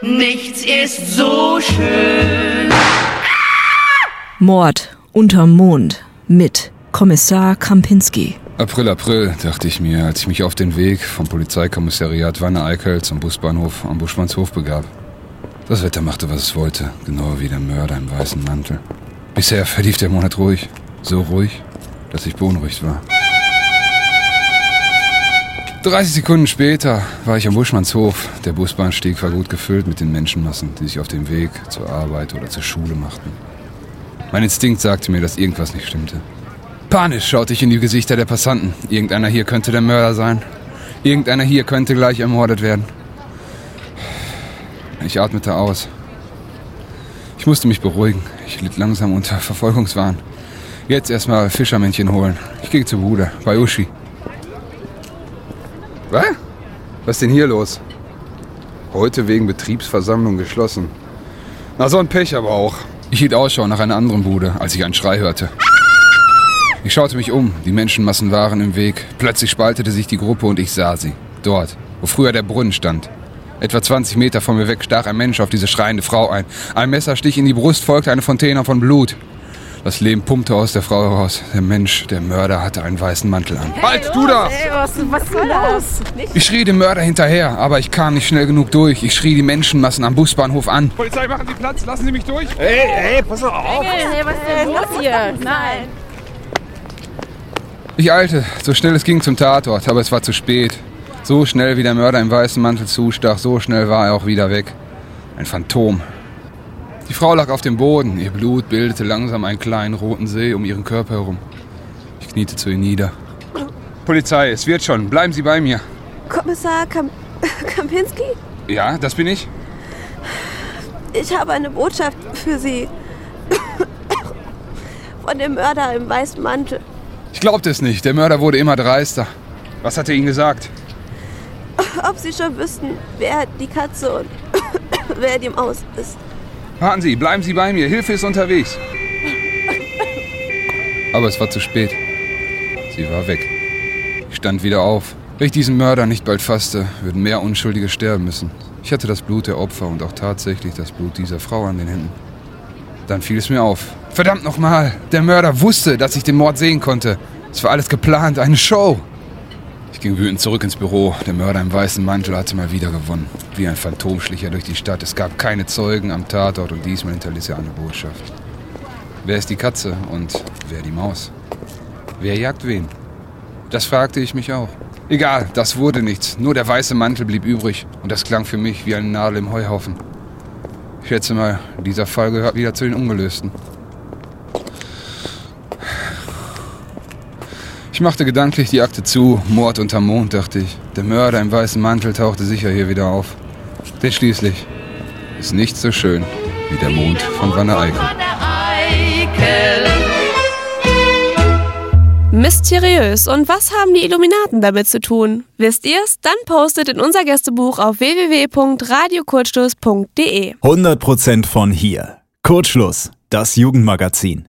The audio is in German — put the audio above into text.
Nichts ist so schön. Mord unterm Mond mit Kommissar Krampinski. April, April, dachte ich mir, als ich mich auf den Weg vom Polizeikommissariat Wanne-Eickel zum Busbahnhof am Buschmannshof begab. Das Wetter machte, was es wollte, genau wie der Mörder im weißen Mantel. Bisher verlief der Monat ruhig, so ruhig, dass ich beunruhigt war. 30 Sekunden später war ich am Buschmannshof. Der Busbahnstieg war gut gefüllt mit den Menschenmassen, die sich auf dem Weg zur Arbeit oder zur Schule machten. Mein Instinkt sagte mir, dass irgendwas nicht stimmte. Panisch schaute ich in die Gesichter der Passanten. Irgendeiner hier könnte der Mörder sein. Irgendeiner hier könnte gleich ermordet werden. Ich atmete aus. Ich musste mich beruhigen. Ich litt langsam unter Verfolgungswahn. Jetzt erstmal Fischermännchen holen. Ich gehe zur Bude, bei Uschi. Was? Was ist denn hier los? Heute wegen Betriebsversammlung geschlossen. Na, so ein Pech aber auch. Ich hielt Ausschau nach einer anderen Bude, als ich einen Schrei hörte. Ich schaute mich um, die Menschenmassen waren im Weg. Plötzlich spaltete sich die Gruppe und ich sah sie. Dort, wo früher der Brunnen stand. Etwa 20 Meter von mir weg stach ein Mensch auf diese schreiende Frau ein. Ein Messerstich in die Brust folgte eine Fontäne von Blut. Das Leben pumpte aus der Frau heraus. Der Mensch, der Mörder, hatte einen weißen Mantel an. halt, du da! Hey, was, was soll das? Ich schrie dem Mörder hinterher, aber ich kam nicht schnell genug durch. Ich schrie die Menschenmassen am Busbahnhof an. Polizei, machen Sie Platz, lassen Sie mich durch. Hey, hey, pass auf. Hey, was ist denn los hier? Nein. Ich eilte, so schnell es ging zum Tatort, aber es war zu spät. So schnell wie der Mörder im weißen Mantel zustach, so schnell war er auch wieder weg. Ein Phantom. Die Frau lag auf dem Boden, ihr Blut bildete langsam einen kleinen roten See um ihren Körper herum. Ich kniete zu ihr nieder. Polizei, es wird schon, bleiben Sie bei mir. Kommissar Kam Kampinski? Ja, das bin ich. Ich habe eine Botschaft für Sie. Von dem Mörder im weißen Mantel. Ich glaubte es nicht, der Mörder wurde immer dreister. Was hat er Ihnen gesagt? Ob Sie schon wüssten, wer die Katze und wer die Maus ist. Warten Sie, bleiben Sie bei mir, Hilfe ist unterwegs. Aber es war zu spät. Sie war weg. Ich stand wieder auf. Wenn ich diesen Mörder nicht bald fasste, würden mehr Unschuldige sterben müssen. Ich hatte das Blut der Opfer und auch tatsächlich das Blut dieser Frau an den Händen. Dann fiel es mir auf. Verdammt nochmal! Der Mörder wusste, dass ich den Mord sehen konnte. Es war alles geplant, eine Show. Ich ging wütend zurück ins Büro. Der Mörder im weißen Mantel hatte mal wieder gewonnen. Wie ein Phantom schlich er durch die Stadt. Es gab keine Zeugen am Tatort und diesmal hinterließ er eine Botschaft. Wer ist die Katze und wer die Maus? Wer jagt wen? Das fragte ich mich auch. Egal, das wurde nichts. Nur der weiße Mantel blieb übrig und das klang für mich wie eine Nadel im Heuhaufen. Ich schätze mal, dieser Fall gehört wieder zu den Ungelösten. Ich machte gedanklich die Akte zu. Mord unterm Mond, dachte ich. Der Mörder im weißen Mantel tauchte sicher hier wieder auf. Denn schließlich ist nichts so schön wie der Mond von Wanne Eickel. Mysteriös. Und was haben die Illuminaten damit zu tun? Wisst ihr's? Dann postet in unser Gästebuch auf www.radiokurzschluss.de. 100% von hier. Kurzschluss, das Jugendmagazin.